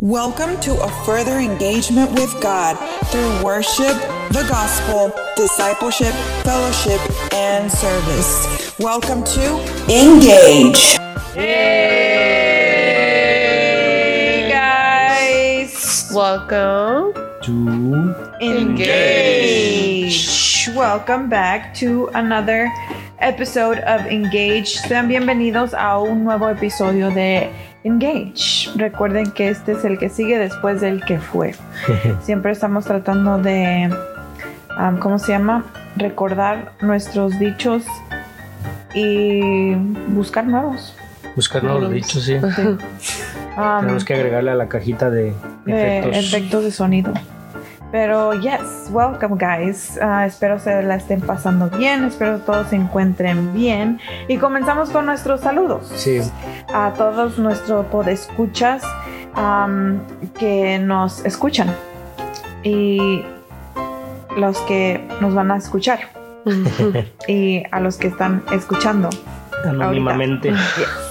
Welcome to a further engagement with God through worship, the gospel, discipleship, fellowship, and service. Welcome to Engage. Hey guys, Welcome. to Engage. Welcome back to another episode of Engage. Sean bienvenidos a un nuevo episodio de Engage. Recuerden que este es el que sigue después del que fue. Siempre estamos tratando de, um, ¿cómo se llama? Recordar nuestros dichos y buscar nuevos. buscar nuevos dichos, sí. Um, Tenemos que agregarle a la cajita de de efectos. efectos de sonido. Pero yes, welcome guys. Ah, espero se la estén pasando bien, espero todos se encuentren bien. Y comenzamos con nuestros saludos Sí, a todos nuestros podescuchas am, que nos escuchan y los que nos van a escuchar y a los que están escuchando. anónimamente. Yes.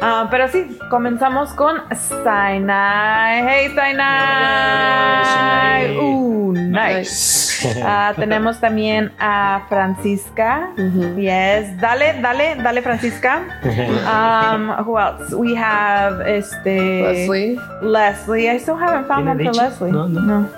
Ah, pero sí, comenzamos con Sinai. Hey, Sinai. Sinai. Uh, nice. Ah, tenemos también a Francisca. Yes. Dale, dale, dale, Francisca. Um, who else? We have este Leslie. Leslie. I still haven't found one ¿Tiene for leche? Leslie. No, no.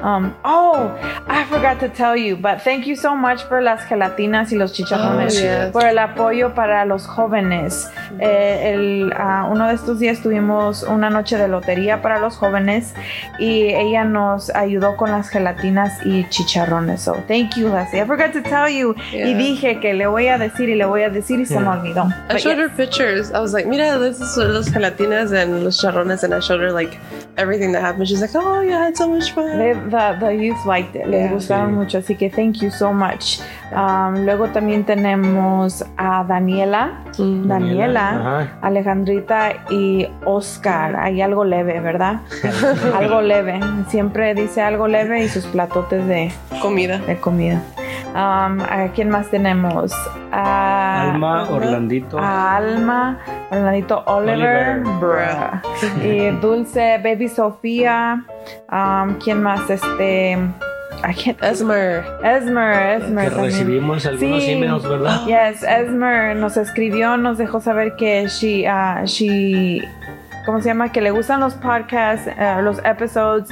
Um, oh, I forgot to tell you, but thank you so much for las gelatinas y los chicharrones, Oh, yes. por el apoyo para los jóvenes. Eh, el, ah, uno de estos días tuvimos una noche de lotería para los jóvenes y ella nos ayudó con las gelatinas y chicharrones. So, thank you, Leslie. I forgot to tell you. Y Yeah. dije que le voy a decir y le voy a decir y se me Yeah. olvidó. I But showed yes. her pictures. I was like, mira, this is los gelatinas and los charrones, and I showed her like everything that happened. She's like, oh, yeah, I had so much fun. They- the, the youth liked it, les Yeah. gustaron mucho, así que thank you so much. Um, luego también tenemos a Daniela, Mm. Daniela, Ajá. Alejandrita y Oscar. Hay algo leve, ¿verdad? algo leve. Siempre dice algo leve y sus platotes de, Comida. de comida. Um, ¿A quién más tenemos? A Alma, Orlandito. a Alma, Orlandito Oliver, y Dulce, Baby Sofía, um, ¿quién más? Este, I can't- Esmer. Esmer, Esmer que recibimos algunos Sí. emails, ¿verdad? Yes, Esmer nos escribió, nos dejó saber que she, uh, she, ¿cómo se llama? Que le gustan los podcasts, uh, los episodes,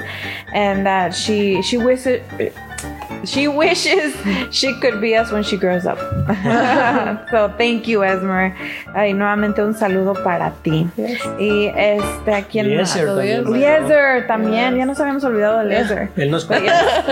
and that she, she wishes, she wishes she could be us when she grows up. so thank you, Esmer. Y nuevamente un saludo para ti. Yes. Y este, ¿a quién más? También. Eliezer también, ya nos habíamos olvidado de Eliezer. Él nos,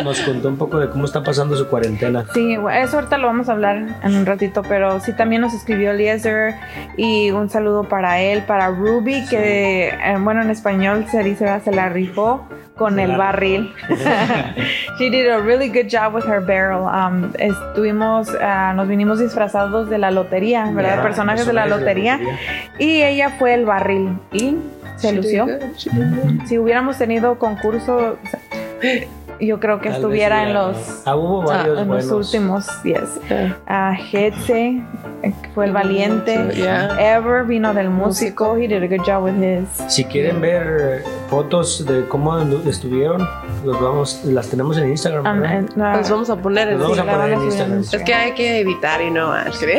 nos contó un poco de cómo está pasando su cuarentena. Sí, eso ahorita lo vamos a hablar en un ratito, pero sí también nos escribió Eliezer y un saludo para él, para Ruby, que eh, bueno, en español se dice, "Ah, se la rifó con el barril. She did a really good job with her barrel. Um, estuvimos, ah, nos vinimos disfrazados de la lotería, ¿verdad? Ajá, Personajes de la lotería. Y ella fue el barril y se She lució. Si hubiéramos tenido concurso, yo creo que Tal estuviera en hubiera- los Ah, hubo varios en los últimos 10. Yeah. A Hetze, eh, fue el valiente. Yeah. Ever vino del músico. He did a good job with his. Si quieren ver fotos de cómo estuvieron, los vamos, las tenemos en Instagram. Um, uh, Los vamos a poner en vamos a poner en Instagram. Es que hay que evitar, know, actually.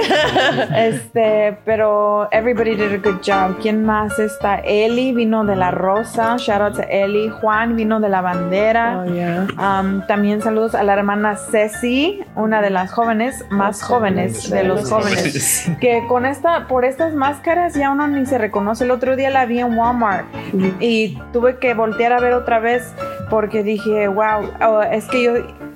Este, pero everybody did a good job. ¿Quién más está? Eli vino de la Rosa. Shout out to Eli. Juan vino de la bandera. oh, yeah. Um, también saludos a la hermana Ceci, una de las jóvenes, más jóvenes de los jóvenes, que con esta, por estas máscaras ya uno ni se reconoce. El otro día la vi en Walmart y tuve que voltear a ver otra vez porque dije, wow, oh, es que yo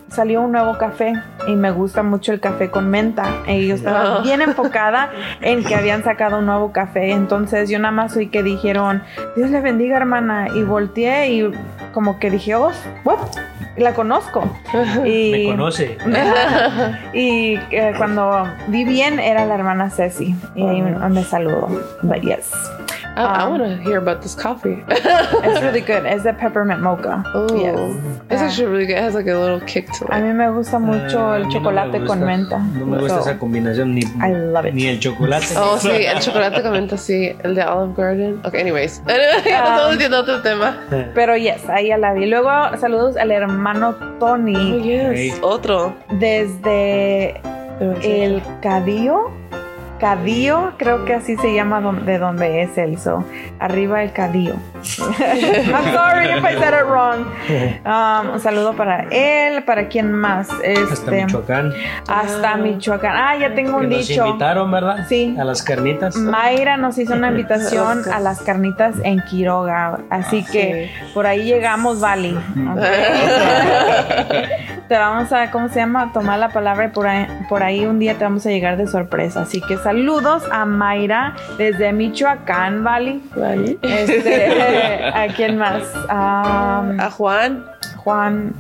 salió un nuevo café y me gusta mucho el café con menta y yo estaba Oh. bien enfocada en que habían sacado un nuevo café. Entonces yo nada más oí que dijeron, Dios le bendiga hermana y volteé y como que dije, oh, what? La conozco. Y, Me conoce. y eh, cuando vi bien era la hermana Ceci y ahí me, me saludó. But yes. I, I Um, want to hear about this coffee. It's really good. Es de peppermint mocha. oh, Yes. it's actually really good. It has like a little kick to A it. mí me gusta mucho Ah, a el no chocolate con menta. No me gusta So, esa combinación ni, I love it. ni el chocolate. Oh, sí, el chocolate con menta, sí. El de Olive Garden. Okay, anyways. ya Um, estamos metiendo otro tema. Pero yes, ahí ya la vi. Luego, saludos al hermano Oh, Tony yes. Hey. Otro. desde el Cadío. Cadío, creo que así se llama de donde es él. So, arriba el Cadío. I'm sorry if I said it wrong. Um, un saludo para él, para quién más. Hasta Este, Michoacán. hasta Ah. Michoacán. Ah, ya tengo Que un nos dicho. invitaron, ¿verdad? Sí. A las carnitas. Mayra nos hizo una invitación a las carnitas en Quiroga, así que por ahí llegamos, Vali. ¿ok? Te vamos a, ¿cómo se llama? Tomar la palabra y por ahí, por ahí un día te vamos a llegar de sorpresa. Así que saludos a Mayra desde Michoacán, Vali. Vale. Este, ¿A quién más? Um, A Juan. Juan,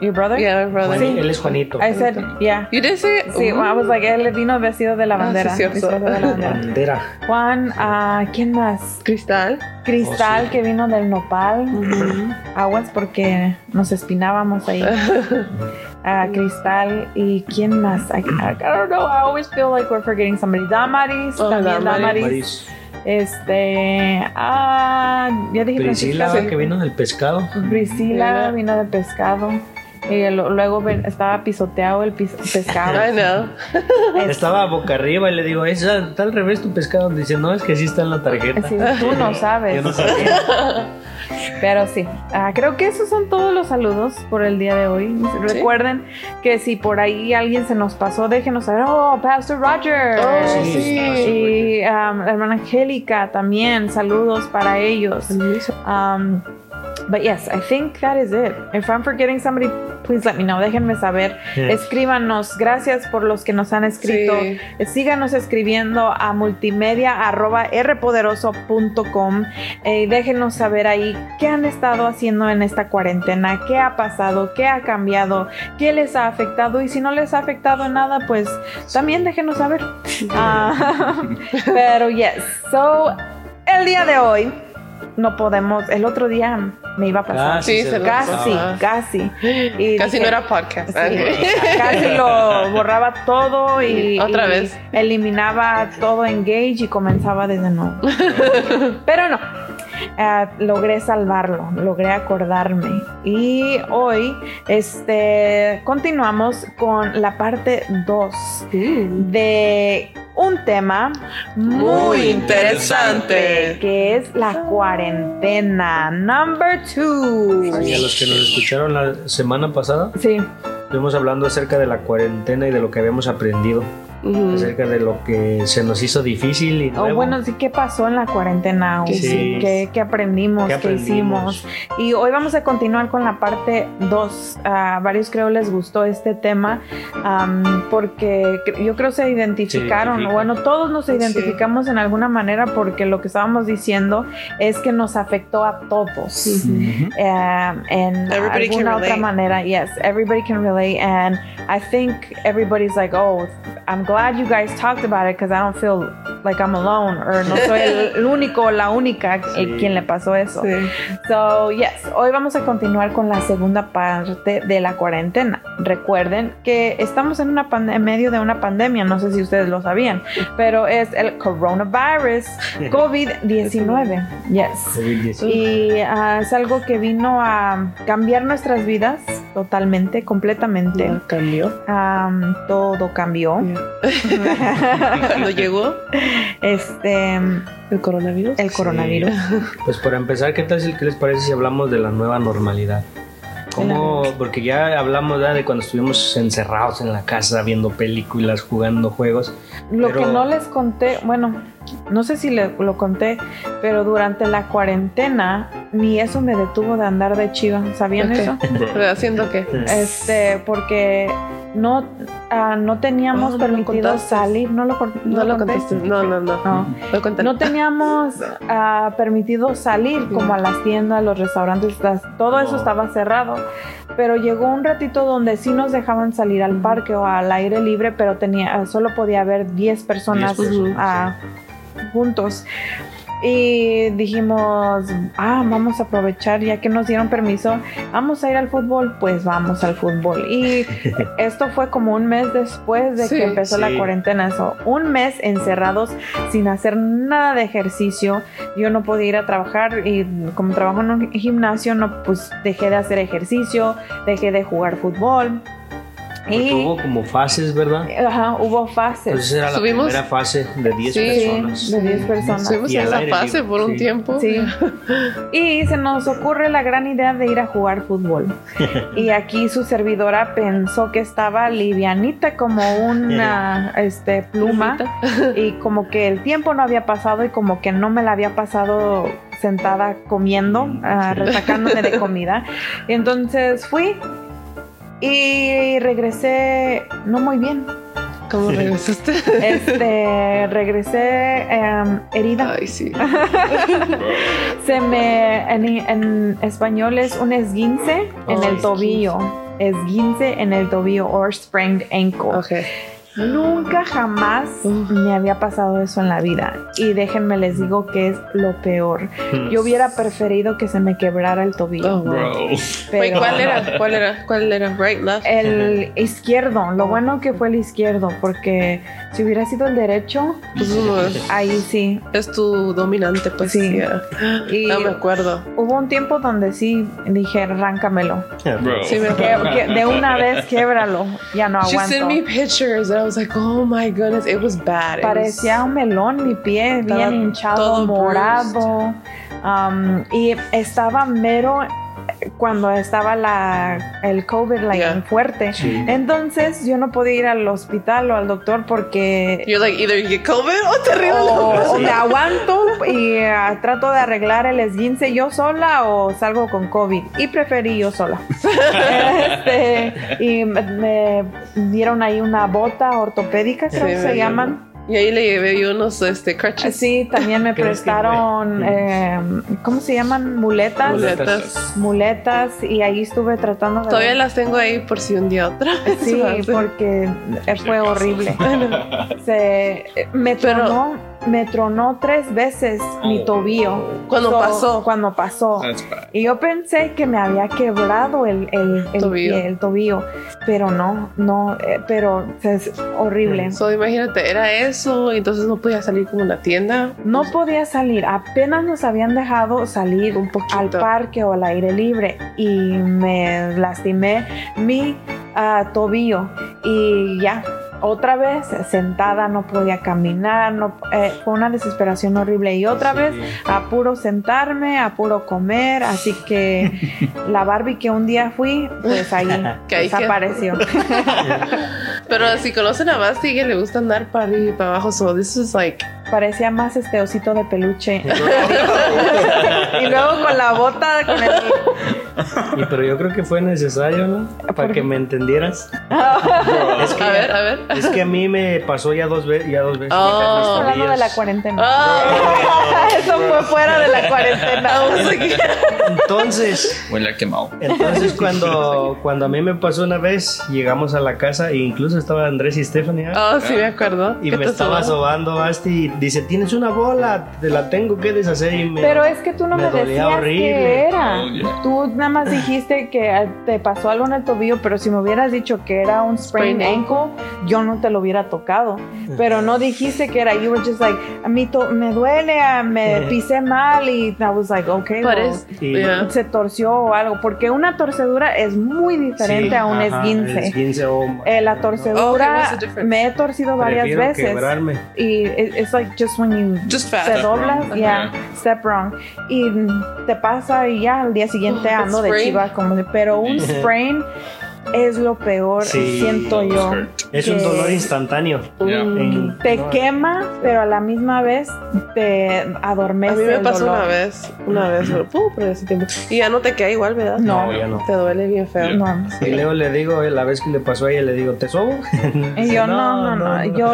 your brother? Yeah, my brother. Juan- Él es Juanito. I said, yeah. You did say it? Sí, I was like, él vino vestido de la Ah, sí, bandera. cierto. de la bandera. Bandera. Juan, ah, ¿quién más? Cristal. Cristal Oh, sí. que vino del nopal. Aguas porque nos espinábamos ahí. Ah, Cristal y quién más? I, I don't know. I always feel like we're forgetting somebody. Damaris, Oh, también Damaris. Damaris. Maris. Este, ah, ya dije Priscila, que vino del pescado. Priscila vino de pescado. Y lo- luego ven- estaba pisoteado el pis- pescado. I know. Es- Estaba boca arriba y le digo, "Es- está al revés tu pescado. Dice, no, es que sí está en la tarjeta. Sí, tú no sabes. Yo no sabía. Pero sí, ah, creo que esos son todos los saludos por el día de hoy. Recuerden que si por ahí alguien se nos pasó, déjenos saber. Oh, Pastor Roger. Oh, Sí, sí. Y um, la hermana Angélica también, saludos para ellos. Um, but yes, I think that is it. If I'm forgetting somebody, please let me know. Déjenme saber. Yeah. Escríbanos. Gracias por los que nos han escrito. Sí. Síganos escribiendo a multimedia.rpoderoso.com eh, déjenos saber ahí qué han estado haciendo en esta cuarentena, qué ha pasado, qué ha cambiado, qué les ha afectado y si no les ha afectado nada, pues también déjenos saber. Ah, pero yes, so el día de hoy no podemos, el otro día me iba a pasar. Casi Sí, se se lo Casi, casi. Y Casi dije, no era podcast. Sí, casi lo borraba todo y, Otra y vez. eliminaba todo Engage y comenzaba desde nuevo. Pero no, eh, logré salvarlo, logré acordarme. Y hoy este, continuamos con la parte 2 de un tema Muy interesante. que es la cuarentena. Number 2. Y a los que nos escucharon la semana pasada, Sí. estuvimos hablando acerca de la cuarentena y de lo que habíamos aprendido. Ujú. Acerca de lo que se nos hizo difícil y O nuevo. bueno, sí, ¿qué pasó en la cuarentena? O Sí. ¿Qué, qué aprendimos? ¿Qué ¿Qué, aprendimos? hicimos? Y hoy vamos a continuar con la parte 2. A varios creo les gustó este tema am, porque yo creo se identificaron. identifican. bueno, todos nos Sí. identificamos en alguna manera porque lo que estábamos diciendo es que nos afectó a todos. Ujú. um, en Everybody can alguna otra relate. manera. Yes, everybody can relate, and I think everybody's like, oh, I'm glad you guys talked about it because I don't feel like I'm alone, or no soy el, único o la única Sí. quien le pasó eso. Sí. So, yes, hoy vamos a continuar con la segunda parte de la cuarentena. Recuerden que estamos en, una en medio de una pandemia, no sé si ustedes lo sabían, pero es el coronavirus COVID-19. Yes. COVID-19. Y ah, es algo que vino a cambiar nuestras vidas totalmente, completamente. Cambió. Am, todo cambió. Cuando llegó Este, el coronavirus. el coronavirus. Pues para empezar, ¿qué tal si qué les parece si hablamos de la nueva normalidad? ¿Cómo? Porque ya hablamos ¿verdad? de cuando estuvimos encerrados en la casa viendo películas, jugando juegos. Lo Pero- que no les conté, bueno, no sé si le- lo conté, pero durante la cuarentena ni eso me detuvo de andar de chiva. ¿Sabían Ok. eso? Haciendo qué? Este, porque no, ah, no teníamos Oh, no lo permitido salir. No lo, No lo conté? contaste. No, no, no. No. No teníamos ah, permitido salir como a las tiendas, los restaurantes, las- todo eso No. estaba cerrado. Pero llegó un ratito donde sí nos dejaban salir al parque o al aire libre, pero tenía, ah, solo podía haber 10 personas, 10 personas, ah, juntos. Y dijimos, ah, vamos a aprovechar, ya que nos dieron permiso, vamos a ir al fútbol, pues vamos al fútbol. Y esto fue como un mes después de Sí, que empezó la cuarentena. So, un mes encerrados sin hacer nada de ejercicio. Yo no podía ir a trabajar y como trabajo en un gimnasio, no, pues dejé de hacer ejercicio, dejé de jugar fútbol. Porque Y hubo como fases, ¿verdad? ajá, hubo fases. Entonces era la Subimos- primera fase de 10 Sí, personas. de 10 personas. Estuvimos Y en esa fase libre, por un tiempo. Sí. Y se nos ocurre la gran idea de ir a jugar fútbol. Y aquí su servidora pensó que estaba livianita como una este, pluma y como que el tiempo no había pasado y como que no me la había pasado sentada comiendo, ah, retacándome de comida. Entonces fui y regresé no muy bien. ¿Cómo regresaste? Este, regresé em, herida. Ay, sí. Se me, en, en español es un esguince en Oh, el tobillo. Esguince en el tobillo or sprained ankle. Ok. Nunca jamás me había pasado eso en la vida. Y déjenme les digo que es lo peor. Hmm. Yo hubiera preferido que se me quebrara el tobillo. Oh. Bro. pero Wait, ¿cuál era? ¿Cuál era? ¿Cuál era? Right, left. El izquierdo. Lo bueno que fue el izquierdo, porque si hubiera sido el derecho, Pues, ahí sí. es tu dominante, pues Sí. yeah. Y No me acuerdo. hubo un tiempo donde sí dije, arráncamelo. Sí, me acuerdo. de una vez quiebralo, ya no She sent me aguanto. pictures and I was like, oh my goodness, it was bad. It was- Parecía un melón mi pie, Estaba bien hinchado, morado. Um, y estaba mero cuando estaba la, el COVID like, Yeah. fuerte. Sí. Entonces yo no podía ir al hospital o al doctor porque You're like, either you get COVID o te ríes. o, o me aguanto y ah, trato de arreglar el esguince yo sola o salgo con COVID. Y preferí yo sola. Este, y me, me dieron ahí una bota ortopédica, creo Sí, que se llaman. Y ahí le llevé yo unos este, crutches. Sí, también me ¿Crees que prestaron, eh, ¿cómo se llaman? Muletas. Muletas. Muletas y ahí estuve tratando de... Todavía las tengo ahí por si un día otra. Sí, porque eh, fue horrible. Se, me Pero- tronó, me tronó tres veces mi Oh. tobillo. Cuando So, pasó. Cuando pasó. Bad. Y yo pensé que me había quebrado el, el, el Tobillo. pie, el tobillo, pero no, no, eh, pero es horrible. So, imagínate, era eso, y entonces no podía salir como a la tienda. No podía salir, apenas nos habían dejado salir Un poquito. al parque o al aire libre y me lastimé mi ah, tobillo y ya. Otra vez sentada, no podía caminar, no, eh, fue una desesperación horrible. Y otra Sí. vez a puro sentarme, a puro comer, así que la Barbie que un día fui, pues ahí desapareció. Pero si conocen a Basti, que le gusta andar para arriba y para abajo, so this is like, Parecía más este osito de peluche. y luego con la bota, con el... Y pero yo creo que fue necesario, ¿no? Para que me entendieras. Es que, a ver, a ver. es que a mí me pasó ya dos veces. Ya dos veces. Oh. Hablando de la cuarentena. Oh, Eso fue fuera de la cuarentena. Entonces, Huele a quemado. entonces cuando, cuando a mí me pasó una vez, llegamos a la casa e incluso estaba Andrés y Stephanie. ¿ah? oh, sí me acuerdo. Y ¿Qué me estaba sobando Basti y dice, tienes una bola, te la tengo que deshacer y me... Pero es que tú no Me me, decías horrible. qué era. Oh, yeah. Tú nada más dijiste que eh, te pasó algo en el tobillo, pero si me hubieras dicho que era un sprained ankle, yo no te lo hubiera tocado. Pero no dijiste que era. You were just like, a mí to- me duele, ah, me pisé mal y I was like, okay, But well, yeah. se torció o algo, porque una torcedura es muy diferente Sí, a un ajá, esguince. esguince, oh, Eh, la Oh, torcedura difference? me he torcido varias prefiero veces quebrarme. y it- it's like just when you Just se Step dobla, wrong. yeah, step wrong y te pasa y ya al día siguiente Oh, de sprain. chiva como de- pero un sprain es lo peor Sí, siento yo. Es un dolor instantáneo. Yeah. Te no, quema pero a la misma vez te A adormece mí me el pasó dolor. una vez, una vez, pero, uh, pero ese tiempo. Y ya no te queda igual, ¿verdad? no No, ya no. Te duele bien feo. Yeah. no Y luego le digo, eh, la vez que le pasó a ella, le digo, ¿te sobo? Y yo no, no, no, yo,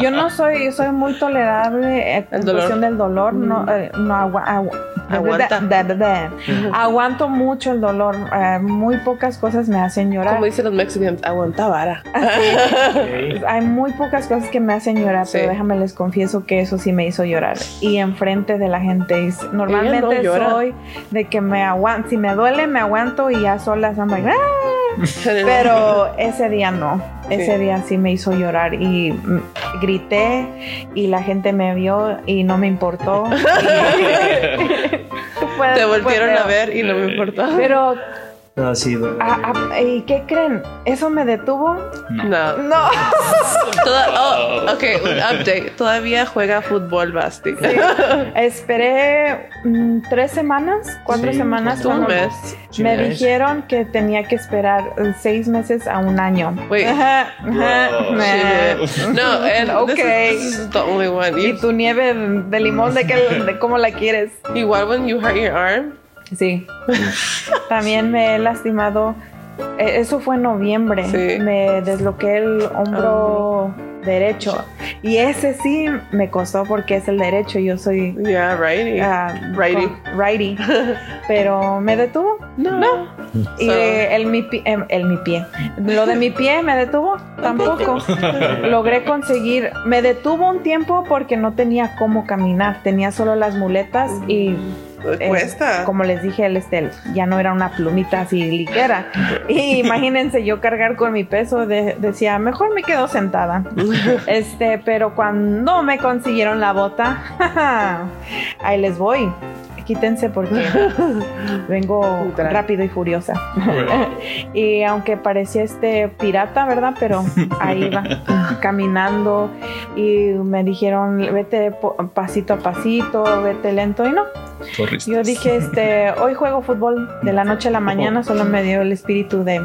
yo no soy, yo soy muy tolerable El en dolor. cuestión del dolor, no, eh, no agua- agua- Aguanta. Da, da, da. Aguanto mucho el dolor. eh, muy pocas cosas me hacen llorar. Como dicen los mexicanos, aguanta vara. Hay muy pocas cosas que me hacen llorar, Sí. pero déjame les confieso que eso sí me hizo llorar. Y enfrente de la gente. Normalmente soy de que me aguanto. Si me duele, me aguanto y ya solas I'm like, "Ah". Pero ese día no. Ese Sí. día sí me hizo llorar y grité y la gente me vio y no me importó. Y- Te pero- a ver y no me importó. Pero, No, sí, duele. ah, ah, ¿y qué creen? ¿Eso me detuvo? No. No. Toda- oh, ok, un update. Todavía juega fútbol Basti. Esperé mm, tres semanas, cuatro Sí, semanas. Un cuando mes. Me Sí, dijeron que tenía que esperar eh, seis meses a un año. Wait. No, and Ok. this, is, this is the only one. Y You- tu nieve de limón, ¿de, qué, de cómo la quieres? igual when you hurt your arm, Sí. También me he lastimado. eh, Eso fue en noviembre. Sí. Me desloqué el hombro derecho. Y ese sí me costó porque es el derecho. Yo soy yeah, right. ah, Righty. righty. Pero me detuvo. no. Y So- el, mi pi- em, el mi pie. Lo de mi pie me detuvo tampoco. Logré conseguir. Me detuvo un tiempo porque no tenía cómo caminar. Tenía solo las muletas y eh, Cuesta. como les dije, el este, ya no era una plumita así ligera. Y imagínense yo cargar con mi peso, de- decía, mejor me quedo sentada. Este, pero cuando me consiguieron la bota, ahí les voy. Quítense porque vengo rápido y furiosa. y aunque parecía este pirata, ¿verdad? Pero ahí iba caminando y me dijeron, vete pasito a pasito, vete lento y no. Yo dije, este, hoy juego fútbol de la noche a la mañana, solo me dio el espíritu de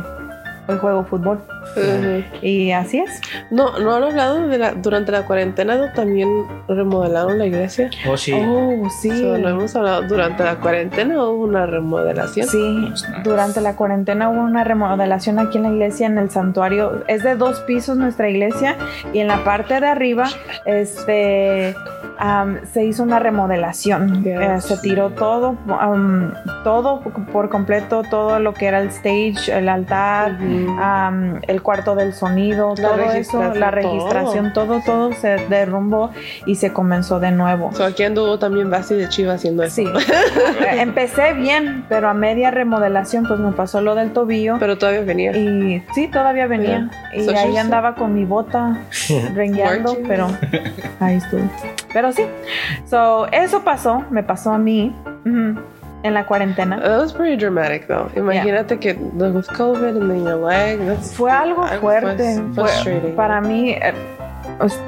hoy juego fútbol. Ujú. Y así es. No, no han hablado de la, durante la cuarentena, ¿no? también remodelaron la iglesia. Oh, sí. Oh, sí. So, no hemos hablado durante la cuarentena hubo una remodelación. Sí, durante la cuarentena hubo una remodelación aquí en la iglesia, en el santuario. Es de dos pisos nuestra iglesia y en la parte de arriba este, am, se hizo una remodelación. Yes. Eh, se tiró todo, am, todo por completo, todo lo que era el stage, el altar, Ujú. Am, el cuarto del sonido, La todo eso, la registración, todo. todo, se derrumbó y se comenzó de nuevo. So, aquí anduvo también Basti de Chiva haciendo eso. Sí, empecé bien, pero a media remodelación pues me pasó lo del tobillo Pero todavía venía. y sí, todavía venía y So ahí andaba con mi bota rengueando, pero ahí estuve. Pero sí, so, eso pasó, me pasó a mí en la cuarentena. That was pretty dramatic though. Imagínate que with COVID and then your leg. That's Fue algo fuerte. fue- para mí, eh,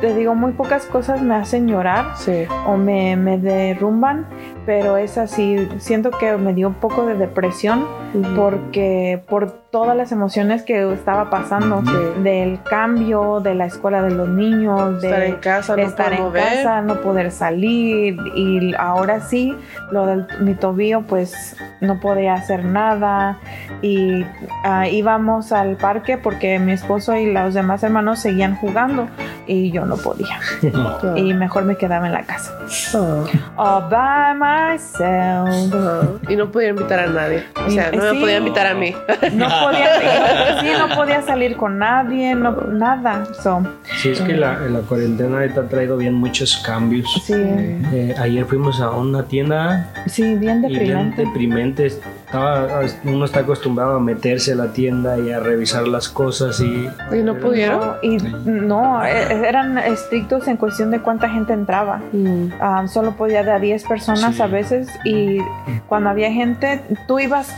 te digo, muy pocas cosas me hacen llorar. Sí. o me, me derrumban, pero es así, siento que me dio un poco de depresión Ujú. porque por todas las emociones que estaba pasando, Sí. del cambio, de la escuela de los niños, de estar en casa, no estar en mover. casa, no poder salir y ahora sí, lo de mi tobillo pues no podía hacer nada y ah, íbamos al parque porque mi esposo y los demás hermanos seguían jugando y yo no podía y mejor me quedaba en la casa. Ah. All by myself. Y no podía invitar a nadie. O Y- sea, no me sí. podía invitar a mí. No podía, sí, no podía salir con nadie, no, nada. So, Sí, es que la, la cuarentena ahorita ha traído bien muchos cambios. sí, Eh, ayer fuimos a una tienda sí, bien y bien deprimente. Estaba, uno está acostumbrado a meterse a la tienda y a revisar las cosas y... Y no pudieron. No, y no, eh, eran estrictos en cuestión de cuánta gente entraba. Mm. Ah, solo podía de a 10 personas Sí. a veces y cuando había gente, tú ibas,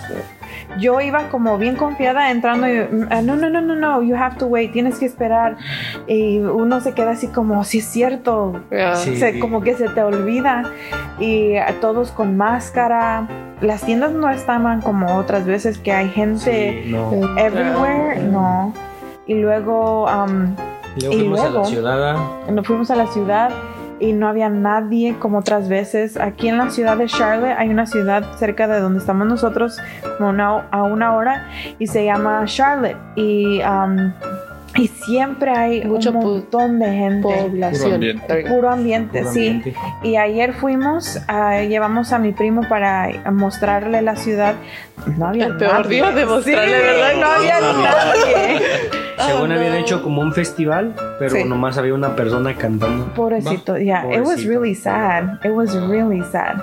yo iba como bien confiada entrando y ah, no, no, no, no, no, you have to wait, tienes que esperar y uno se queda así como, sí es cierto, Yeah. Sí. se- como que se te olvida y a todos con máscara. Las tiendas no estaban como otras veces que hay gente Sí, no. everywhere, no. Y luego um, Luego Y fuimos a luego- la ciudad. nos fuimos a la ciudad y no había nadie como otras veces. Aquí en la ciudad de Charlotte hay una ciudad cerca de donde estamos nosotros, como una- a una hora, y se llama Charlotte. Y um, y siempre hay Mucho un montón de gente. Población. ambiente. There you go. Puro ambiente, Puro sí. ambiente. Y ayer fuimos, ah, llevamos a mi primo para mostrarle la ciudad. No había El peor nadie. día de mostrarle, Sí, ¿verdad? No había nadie. Según Oh, habían hecho como un festival, pero Sí. nomás había una persona cantando. Pobrecito, yeah, it was really sad. It was really sad.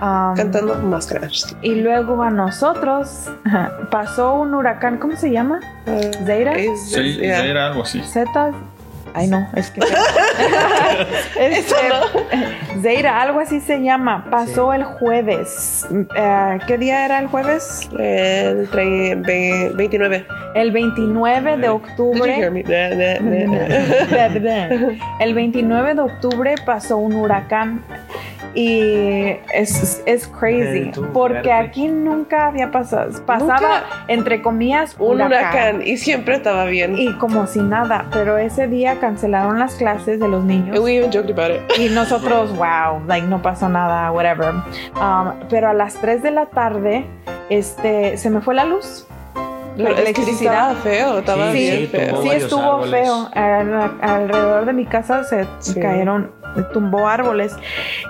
Um, Cantando con máscaras. y luego a nosotros pasó un huracán, ¿cómo se llama? Zeira. Es- Sí, yeah. era algo así. Zetas. Ay, no, es que. Este, Zeira, algo así se llama. Pasó el jueves. Eh, ¿Qué día era el jueves? El tre- ve- 29. El 29 de octubre. El 29 de octubre pasó un huracán y es, es crazy tú, porque verde. aquí nunca había pasado, pasaba Nunca. entre comillas Un huracán y siempre estaba bien. y como si nada, pero ese día cancelaron las clases de los niños And we even joked about it. y nosotros, wow, like no pasó nada, whatever. Um, pero a las 3 de la tarde, este, se me fue la luz. La Es que sí electricidad. estaba feo, estaba Sí, bien sí, feo. Sí, estuvo árboles. feo. Al- alrededor de mi casa se Sí. cayeron, tumbó árboles.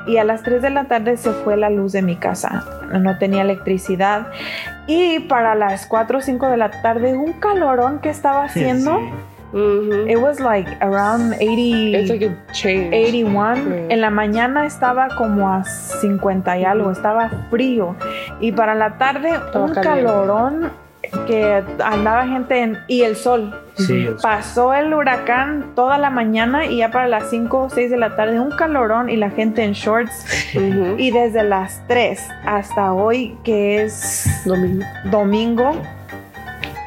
Y a las 3 de la tarde se fue la luz de mi casa. No tenía electricidad. Y para las 4 o 5 de la tarde, un calorón que estaba haciendo. Sí. Mhm. It was like around 80. It's like a change. 81. Sí. En la mañana estaba como a 50 y algo, estaba frío. Y para la tarde Estaba un caliente. calorón que andaba gente en, y el sol. Sí, el- Pasó el huracán toda la mañana y ya para las 5 o 6 de la tarde un calorón y la gente en shorts. Y desde las 3 hasta hoy, que es Domingo. domingo,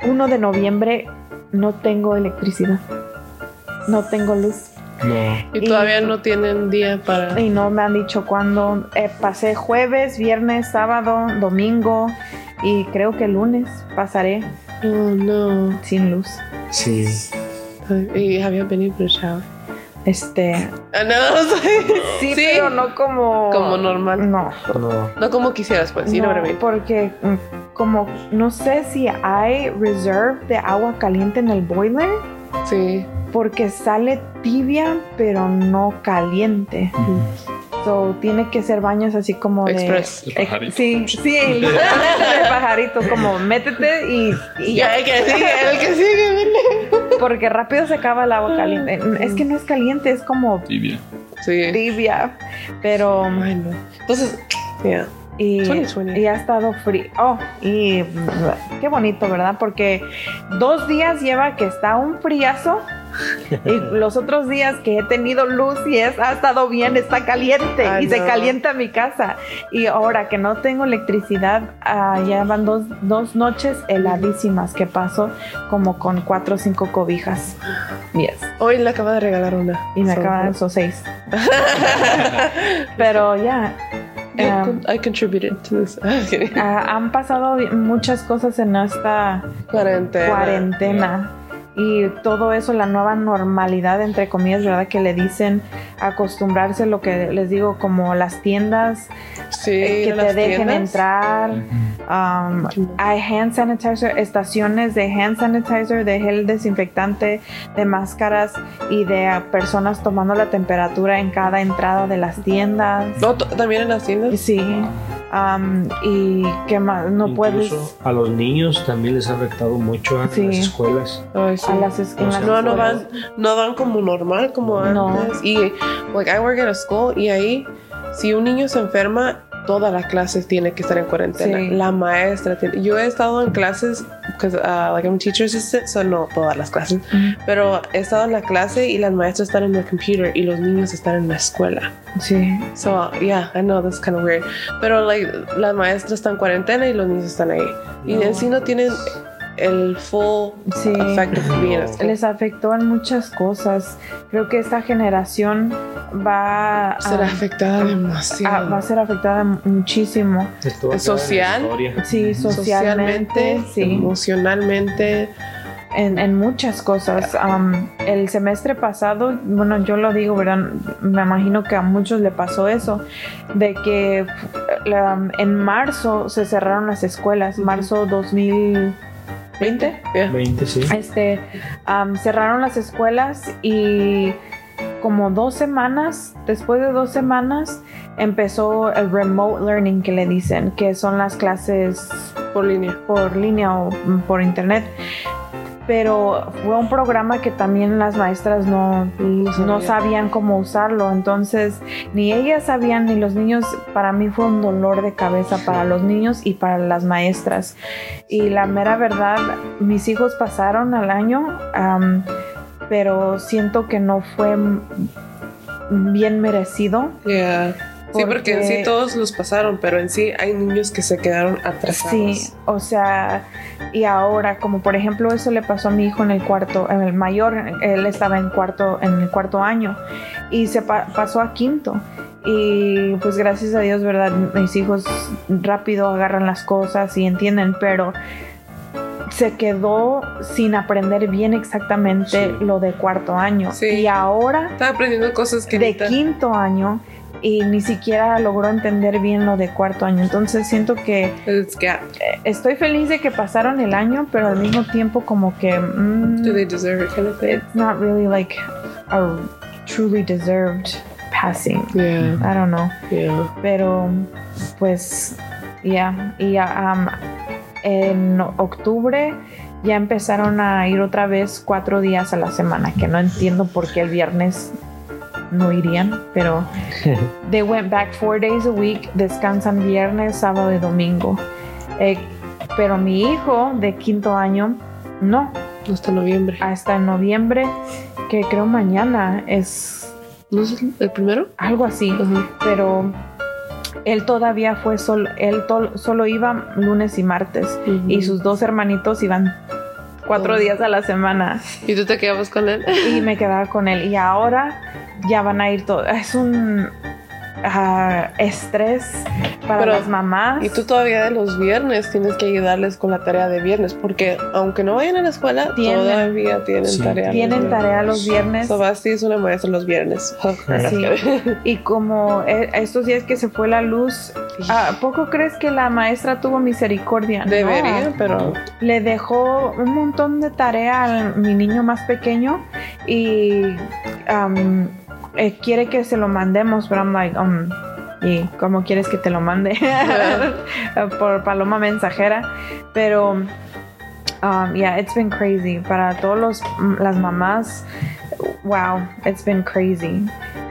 1 de noviembre, no tengo electricidad. No tengo luz. No. Y Y- todavía no tienen día para. Y no me han dicho cuándo. Eh, pasé jueves, viernes, sábado, domingo y creo que lunes pasaré Oh no. sin luz. Sí. Y habían venido por el shower. Este, Ah, no, sí, Sí. pero no como Como normal. No, No. No como quisieras, pues. Know no, mean? porque mm, como no sé si hay reserve de agua caliente en el boiler Sí. porque sale tibia pero no caliente. So, tiene que ser baños así como de Express. El pajarito. Sí, sí, el de pajarito como métete y, y ya. Ya, el que sigue, el que sigue. Porque rápido se acaba el agua caliente. Es que no es caliente, es como Tibia. Sí. tibia. Pero. Ay, no. Entonces, yeah. Y, 2020. y ha estado frío. Oh, y qué bonito, ¿verdad? Porque dos días lleva que está un friazo. Y los otros días que he tenido luz y es, ha estado bien, está caliente Ay, y se no. calienta mi casa. Y ahora que no tengo electricidad, ah, ya van dos, dos noches heladísimas que paso como con cuatro o cinco cobijas. Yes. Hoy le acaba de regalar una. Y me So, acaban esos seis. Pero ya. you um, I contributed to this. Ah, han pasado muchas cosas en esta Cuarentena. cuarentena. Y todo eso, la nueva normalidad, entre comillas, ¿verdad? Que le dicen acostumbrarse, lo que les digo, como las tiendas, Sí, eh, que te dejen tiendas. entrar. Um, hay hand sanitizer, estaciones de hand sanitizer, de gel desinfectante, de máscaras y de personas tomando la temperatura en cada entrada de las tiendas. No, también en las tiendas. Sí. Um, y qué más, no Incluso puedes A los niños también les ha afectado mucho a Sí. las escuelas. Ay, sí. a las es- en O las sea, No, no escuelas. van, no van como normal, como No. antes. Y, like, I work at a school y ahí, si un niño se enferma, toda la clase tiene que estar en cuarentena. Sí. La maestra tiene. Yo he estado en clases, because, uh, like, I'm a teacher assistant, so no todas las clases, pero he estado en la clase y las maestras están en el computer y los niños están en la escuela. Sí. So, yeah, I know that's kind of weird. Pero, like, la maestra está en cuarentena y los niños están ahí. Y en sí no tienen el full Sí. effect of being. Les afectó en muchas cosas. Creo que esta generación va a, Será afectada demasiado. Va a ser afectada muchísimo. Social. Sí, socialmente, sí, emocionalmente. en, en muchas cosas. Am, el semestre pasado, bueno, yo lo digo, ¿verdad? Me imagino que a muchos le pasó eso, de que la- en marzo se cerraron las escuelas, marzo 2000. 20. Yeah. 20, sí. este, cerraron las escuelas y como dos semanas, después de dos semanas, empezó el remote learning que le dicen, que son las clases Por línea. por línea o por internet. Pero fue un programa que también las maestras no, no sabía. sabían cómo usarlo. Entonces, ni ellas sabían ni los niños. Para mí fue un dolor de cabeza para los niños y para las maestras. Y la mera verdad, mis hijos pasaron al año, pero siento que no fue bien merecido. Yeah. Sí, porque en sí todos los pasaron, pero en sí hay niños que se quedaron atrasados. Sí, o sea, y ahora, como por ejemplo, eso le pasó a mi hijo en el cuarto, en el mayor, él estaba en cuarto, en el cuarto año y se pa- pasó a quinto. Y pues gracias a Dios, ¿verdad? Mis hijos rápido agarran las cosas y entienden, pero se quedó sin aprender bien exactamente Sí. lo de cuarto año. Sí. Y ahora Estaba aprendiendo cosas que de quinto año y ni siquiera logró entender bien lo de cuarto año. Entonces siento que It's gap. estoy feliz de que pasaron el año, pero al mismo tiempo como que mm, Do they deserve it kind of thing? it's not really like a truly deserved passing. Yeah, I don't know, yeah. pero pues ya y um, en octubre ya empezaron a ir otra vez cuatro días a la semana, que no entiendo por qué el viernes no irían, pero they went back four days a week, descansan viernes, sábado y domingo. Eh, pero mi hijo de quinto año, no, Hasta noviembre. hasta en noviembre, que creo mañana es ¿No es el primero? algo así, pero él todavía fue solo, él tol- solo iba lunes y martes y sus dos hermanitos iban cuatro días a la semana. ¿Y tú te quedabas con él? y me quedaba con él. Y ahora ya van a ir todos, es un ah, estrés para Pero- las mamás. Y tú todavía de los viernes tienes que ayudarles con la tarea de viernes, porque aunque no vayan a la escuela, Tienen. todavía tienen Sí. tarea. los Tienen viernes. tarea los viernes. So, Basti es una maestra los viernes. Sí. Y como eh, estos días que se fue la luz, ¿a poco crees que la maestra tuvo misericordia? No. Debería, pero Le dejó un montón de tarea a mi niño más pequeño y um, eh, quiere que se lo mandemos, pero I'm like, um, ¿y cómo quieres que te lo mande? Por paloma mensajera. Pero, um, yeah, it's been crazy. Para todos los, las mamás, wow, it's been crazy.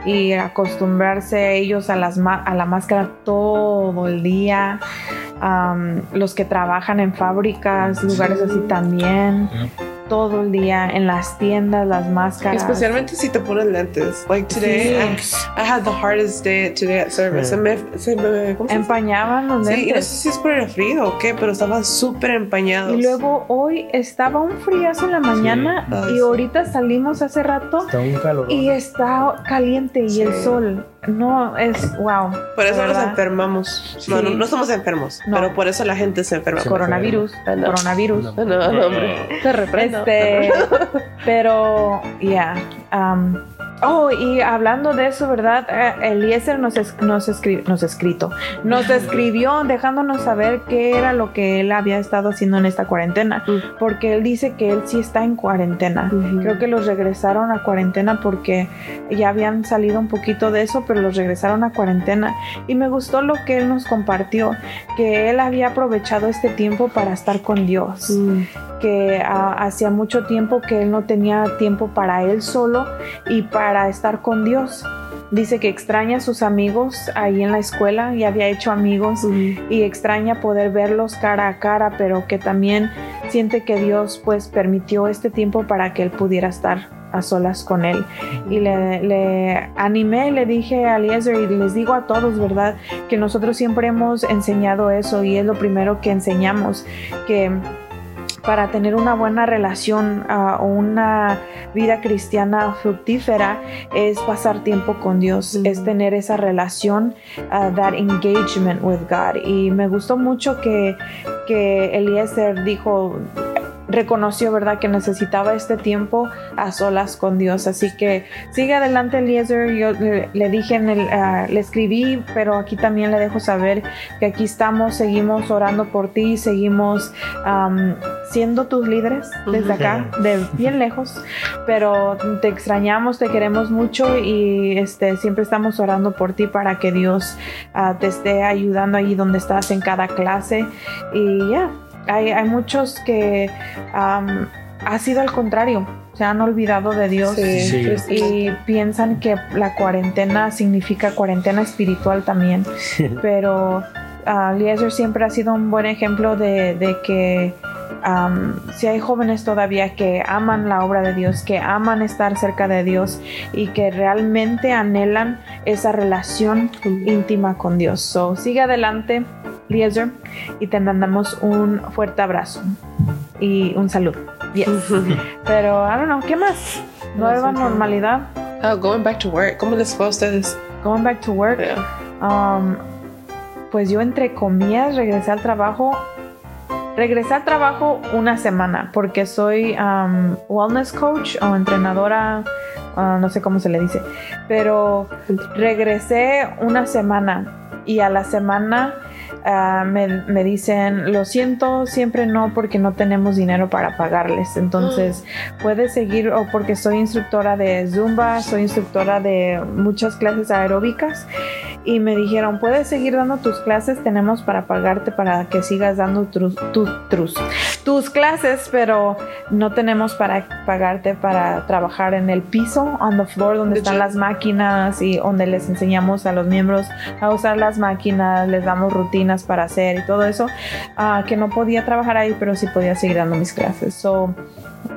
Y acostumbrarse ellos a, las ma- a la máscara todo el día. Um, los que trabajan en fábricas, lugares así también. Todo el día en las tiendas, las máscaras. especialmente si te pones lentes. Like today, Sí. I, I had the hardest day today at service. Se me, se me. Empañaban los Sí, y no lentes. sé si es por el frío o qué, pero estaban súper empañados. Y luego hoy estaba un friazo en la mañana Ay, y sí. ahorita salimos hace rato Está un calor. y está caliente y el Sí. sol. No, es wow. Por eso nos enfermamos. No, Sí. no, no estamos enfermos, No. pero por eso la gente se enferma. Coronavirus. Ah, no. Coronavirus. No, no, no, hombre. Te reprendo. Este, pero, ya. um, oh, y hablando de eso, ¿verdad? Eh, Eliezer nos, es- nos, escri- nos escrito, nos escribió dejándonos saber qué era lo que él había estado haciendo en esta cuarentena, Mm. porque él dice que él sí está en cuarentena. Ujú. Creo que los regresaron a cuarentena porque ya habían salido un poquito de eso, pero los regresaron a cuarentena. Y me gustó lo que él nos compartió, que él había aprovechado este tiempo para estar con Dios Mm. que ah, hacía mucho tiempo que él no tenía tiempo para él solo y para estar con Dios. Dice que extraña a sus amigos ahí en la escuela y había hecho amigos y extraña poder verlos cara a cara, pero que también siente que Dios pues permitió este tiempo para que él pudiera estar a solas con él. Y le, le animé, le dije a Eliezer y les digo a todos, ¿verdad? Que nosotros siempre hemos enseñado eso y es lo primero que enseñamos, que para tener una buena relación ah, o una vida cristiana fructífera es pasar tiempo con Dios, Ujú. es tener esa relación, ah, that engagement with God. Y me gustó mucho que, que Eliezer dijo, reconoció, ¿verdad?, que necesitaba este tiempo a solas con Dios. Así que sigue adelante, Eliezer. Yo le, le dije, en el, ah, le escribí, pero aquí también le dejo saber que aquí estamos, seguimos orando por ti, seguimos siendo tus líderes desde acá, de bien lejos, pero te extrañamos, te queremos mucho y este, siempre estamos orando por ti para que Dios ah, te esté ayudando ahí donde estás en cada clase. Y ya, hay, hay muchos que am, ha sido al contrario, se han olvidado de Dios. Sí, Sí. Y piensan que la cuarentena significa cuarentena espiritual también. Pero Eliezer siempre ha sido un buen ejemplo de, de que am, si hay jóvenes todavía que aman la obra de Dios, que aman estar cerca de Dios y que realmente anhelan esa relación íntima con Dios. So, sigue adelante, Eliezer, y te mandamos un fuerte abrazo y un saludo. Yes. Pero, I don't know, ¿qué más? Nueva normalidad. Ah, going back to work. ¿Cómo les fue a ustedes? Going back to work. Yeah. Um, pues yo entre comillas regresé al trabajo. Regresé al trabajo una semana porque soy um, wellness coach o entrenadora, ah, no sé cómo se le dice, pero regresé una semana y a la semana ah, me, me dicen, lo siento, siempre no porque no tenemos dinero para pagarles. Entonces, puedes seguir o porque soy instructora de Zumba, soy instructora de muchas clases aeróbicas y me dijeron, puedes seguir dando tus clases, tenemos para pagarte para que sigas dando tus, tus, tus, tus clases, pero no tenemos para pagarte para trabajar en el piso, on the floor, donde están las máquinas y donde les enseñamos a los miembros a usar las máquinas, les damos rutinas para hacer y todo eso, ah, que no podía trabajar ahí, pero sí podía seguir dando mis clases. So,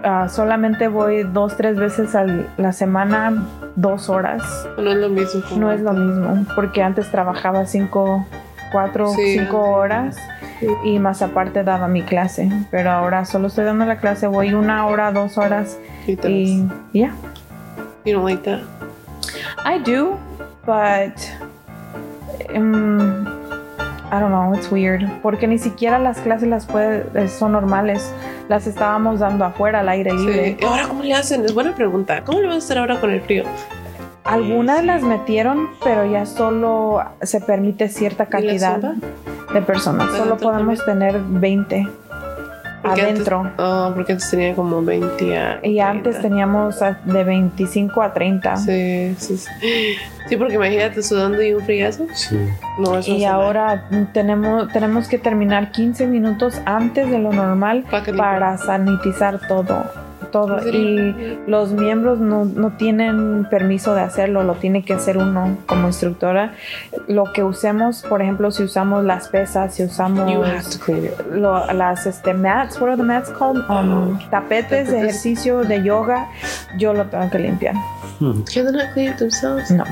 ah, solamente voy dos, tres veces a la semana, dos horas. No es lo mismo. No es lo mismo, porque antes trabajaba cinco, cuatro, Sí, cinco sí. horas Sí. y más aparte daba mi clase. Pero ahora solo estoy dando la clase, voy una hora, dos horas Y ya. You don't like that? I do, but um, I don't know, it's weird. Porque ni siquiera las clases las puede, son normales. Las estábamos dando afuera al aire libre. Sí. ¿Y ahora cómo le hacen? Es buena pregunta. ¿Cómo le vas a hacer ahora con el frío? Algunas las metieron, pero ya solo se permite cierta ¿Y la cantidad de personas. Solo ¿Adentro podemos tener 20 Porque adentro. Antes, oh, porque antes tenía como 20 a Y antes 30. teníamos de 25 a 30. Sí, sí, sí. Sí, porque imagínate sudando y un friazo. Sí. No, eso Y ahora tenemos, tenemos que terminar 15 minutos antes de lo normal Para para sanitizar todo. Todo. Y los miembros no, no tienen permiso de hacerlo, lo tiene que hacer uno como instructora. Lo que usemos, por ejemplo, si usamos las pesas, si usamos You have to clean it. lo- las este, mats, what are the mats called? Um, tapetes de ejercicio, de yoga, yo lo tengo que limpiar. Can they not clean it themselves? No.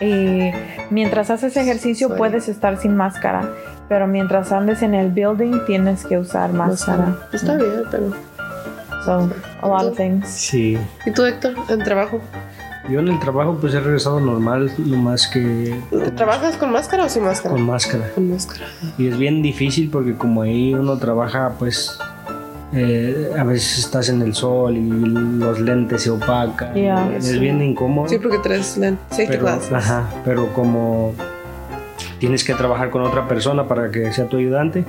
Y mientras haces ejercicio Sorry. puedes estar sin máscara, pero mientras andes en el building tienes que usar máscara. Está bien, pero. So, a lot of things. Sí. ¿Y tú, Héctor, en trabajo? Yo en el trabajo pues he regresado normal, nomás que ¿Trabajas con máscara o sin máscara? con máscara. Con máscara. Y es bien difícil porque como ahí uno trabaja pues eh, a veces estás en el sol y los lentes se opacan. Yeah. es bien incómodo. Sí, porque traes lent- safety pero, ajá, pero como tienes que trabajar con otra persona para que sea tu ayudante,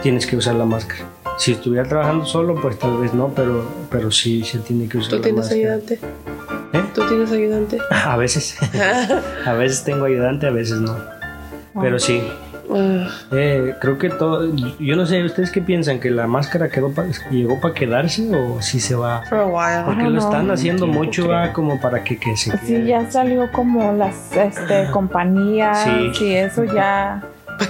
tienes que usar la máscara. Si estuviera trabajando solo, pues tal vez no, pero, pero sí se tiene que usar ¿Tú la tienes máscara. ayudante? ¿Eh? ¿Tú tienes ayudante? A veces, a veces tengo ayudante, a veces no. Pero sí, Ah, eh, creo que todo, yo no sé, ¿ustedes qué piensan? ¿Que la máscara quedó pa- llegó para quedarse o si se va? for a while. Porque lo no. están haciendo Tiempo, mucho ah, como para que, que se Sí, quede. ya salió como las este, compañías Sí. y eso ya.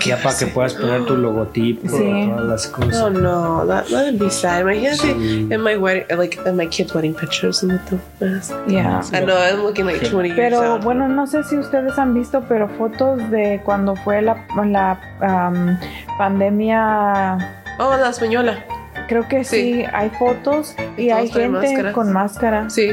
Ya para que puedas poner tu logotipo Sí. y todas las cosas. Oh no, that that'd be sad. Imagínate Sí. in my wedding, like in my kids' wedding pictures and the mask. Yeah. I know I'm looking like 20 years Pero out. bueno, no sé si ustedes han visto, pero fotos de cuando fue la, la um, pandemia, Oh, la española. Creo que sí, Sí. hay fotos y Todos hay gente máscaras. con máscara. Sí.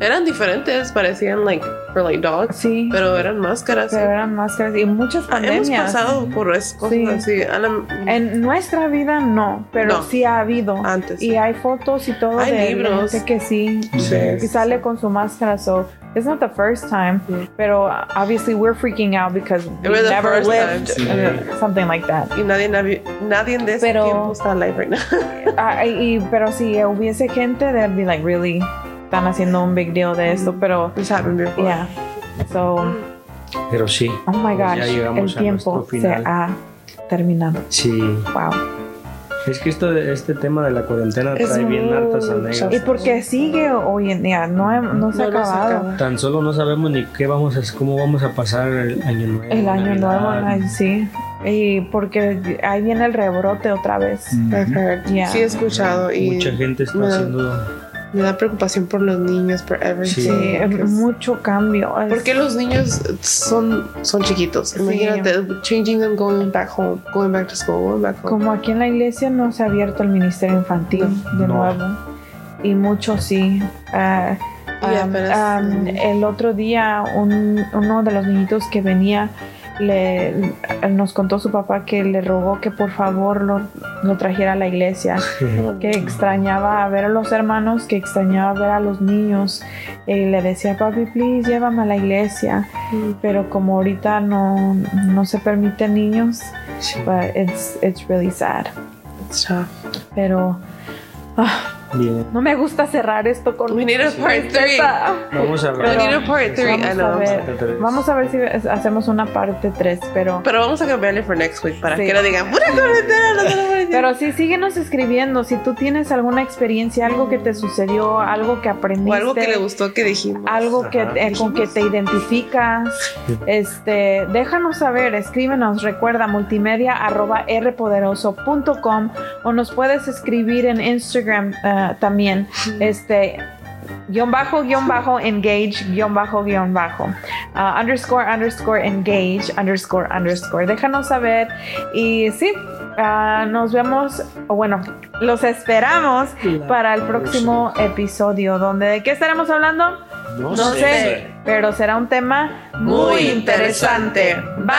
Eran diferentes, parecían like for like dogs, Sí, pero eran máscaras. pero eran máscaras y muchas Ah, Hemos pandemias. pasado por es- cosas Sí. así. En nuestra vida no, pero No. sí ha habido. Antes. Y hay fotos y todo Hay de libros. gente que sí, Sí. que sale con su máscara. So, it's not the first time, pero uh, obviously we're freaking out because we never lived time. uh, something like that. Y nadie, nadie, de ese Pero- tiempo está alive right now. Ah, y, pero si hubiese gente, they'd be like, really, están haciendo un big deal de esto, pero This happened before. yeah. So, Pero sí. oh my gosh, ya llegamos el a tiempo se final. ha terminado. Sí. Wow. Es que esto de- este tema de la cuarentena Es trae bien hartas anécdotas. Y porque sigue hoy en día, no, he- no se ha No, acabado. acaba. Tan solo no sabemos ni qué vamos a, cómo vamos a pasar el año nuevo. El año Navidad. nuevo, sí. Y porque ahí viene el rebrote otra vez. Yeah. Sí he escuchado y Mucha gente está me haciendo. Me da preocupación por los niños, por everything. Sí, es mucho cambio. Es- Porque los niños son, son chiquitos. Imagínate, changing them, going back home, going back to school, going back home. Como aquí en la iglesia no se ha abierto el ministerio infantil de No. nuevo. Y muchos sí. Y um, apenas- um, el otro día un- uno de los niñitos que venía le, nos contó su papá que le rogó que por favor lo, lo trajera a la iglesia. que extrañaba ver a los hermanos, que extrañaba ver a los niños. Y le decía, papi, please, llévame a la iglesia. Mm. Pero como ahorita no, no se permiten niños, Sí. but it's, it's really sad. It's tough. Pero ah, Bien. no me gusta cerrar esto con We need a part three. tristeza. Vamos a We ver. need a part three. I Vamos a, ver, vamos a ver si hacemos una parte 3, pero... Pero vamos a cambiarle for next week para Sí. que no digan pura cuarentena, no se lo voy a decir". Pero sí, síguenos escribiendo. Si tú tienes alguna experiencia, algo que te sucedió, algo que aprendiste. O algo que le gustó que dijimos. algo que Ajá. eh, con que te identificas, este, déjanos saber, escríbenos, recuerda multimedia arroba rpoderoso.com o nos puedes escribir en Instagram eh, también, este guion bajo, guion bajo, engage, guion bajo, guion bajo, ah, underscore, underscore, engage, underscore, underscore. Déjanos saber y sí, ah, nos vemos, o bueno, los esperamos para el próximo episodio, donde de qué estaremos hablando. No, no sé, sé, pero será un tema muy interesante. Bye.